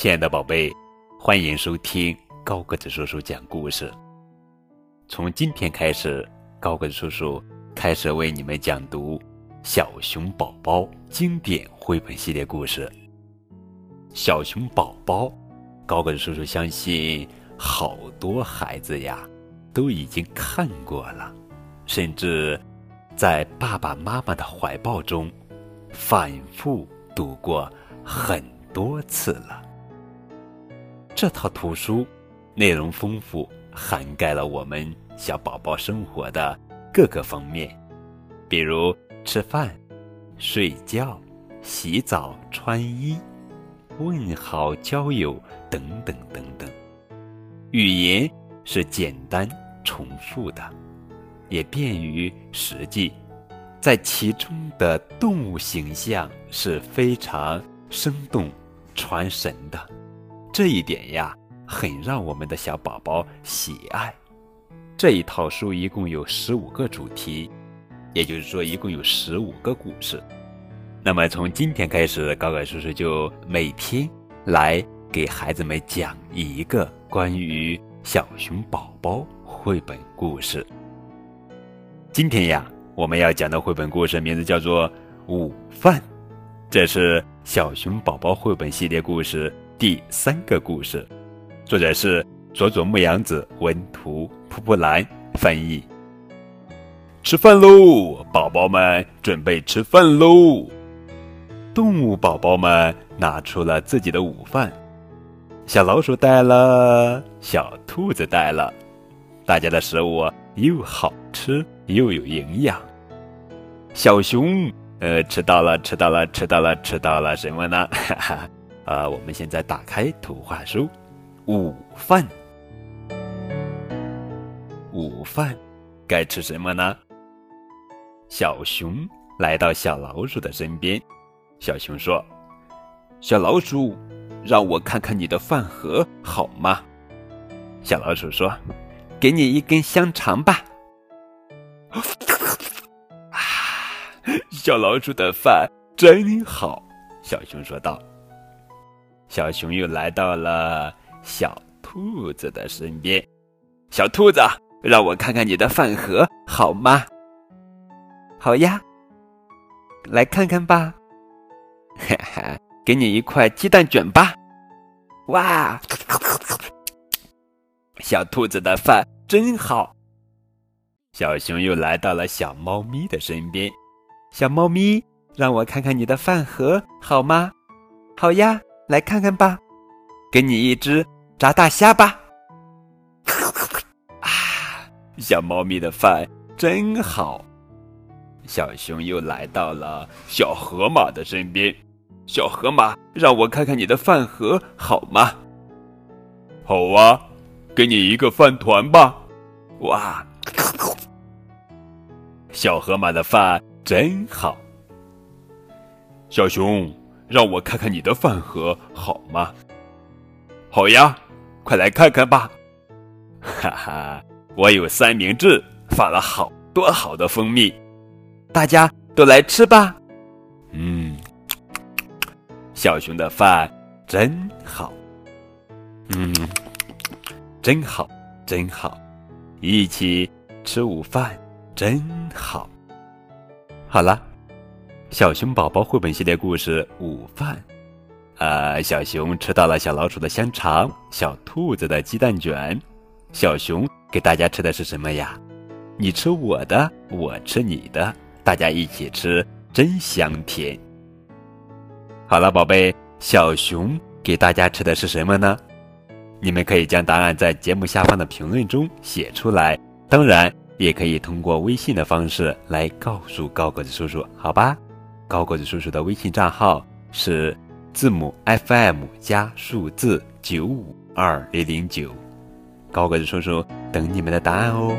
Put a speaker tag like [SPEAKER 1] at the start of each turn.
[SPEAKER 1] 亲爱的宝贝，欢迎收听高个子叔叔讲故事。从今天开始，高个子叔叔开始为你们讲读《小熊宝宝》经典绘本系列故事。小熊宝宝，高个子叔叔相信好多孩子呀都已经看过了，甚至在爸爸妈妈的怀抱中反复读过很多次了。这套图书内容丰富，涵盖了我们小宝宝生活的各个方面，比如吃饭、睡觉、洗澡、穿衣、问好、交友等等等等。语言是简单重复的，也便于实际。在其中的动物形象是非常生动、传神的。这一点呀，很让我们的小宝宝喜爱。这一套书一共有十五个主题，也就是说，一共有十五个故事。那么从今天开始，高高叔叔就每天来给孩子们讲一个关于小熊宝宝绘本故事。今天呀，我们要讲的绘本故事名字叫做《午饭》，这是小熊宝宝绘本系列故事。第三个故事，作者是佐佐木阳子，文图，蒲蒲兰翻译。吃饭喽，宝宝们，准备吃饭喽！动物宝宝们拿出了自己的午饭，小老鼠带了，小兔子带了，大家的食物又好吃又有营养。小熊，呃，吃到了，吃到了，吃到了，吃到了什么呢？哈哈。呃，我们现在打开图画书，午饭。午饭该吃什么呢？小熊来到小老鼠的身边，小熊说：“小老鼠，让我看看你的饭盒好吗？”小老鼠说：“给你一根香肠吧。”啊，小老鼠的饭真好，小熊说道。小熊又来到了小兔子的身边，小兔子，让我看看你的饭盒好吗？好呀，来看看吧。哈哈，给你一块鸡蛋卷吧。哇，小兔子的饭真好。小熊又来到了小猫咪的身边，小猫咪，让我看看你的饭盒好吗？好呀。来看看吧，给你一只炸大虾吧。啊，小猫咪的饭真好。小熊又来到了小河马的身边，小河马，让我看看你的饭盒好吗？好啊，给你一个饭团吧。哇，小河马的饭真好。小熊。让我看看你的饭盒好吗？好呀，快来看看吧！哈哈，我有三明治，放了好多好的蜂蜜，大家都来吃吧。嗯，小熊的饭真好。嗯，真好，真好，一起吃午饭真好。好了。小熊宝宝绘本系列故事午饭，呃，小熊吃到了小老鼠的香肠，小兔子的鸡蛋卷，小熊给大家吃的是什么呀？你吃我的，我吃你的，大家一起吃，真香甜。好了，宝贝，小熊给大家吃的是什么呢？你们可以将答案在节目下方的评论中写出来，当然也可以通过微信的方式来告诉高个子叔叔，好吧？高个子叔叔的微信账号是字母 FM 加数字九五二零零九，高个子叔叔等你们的答案哦。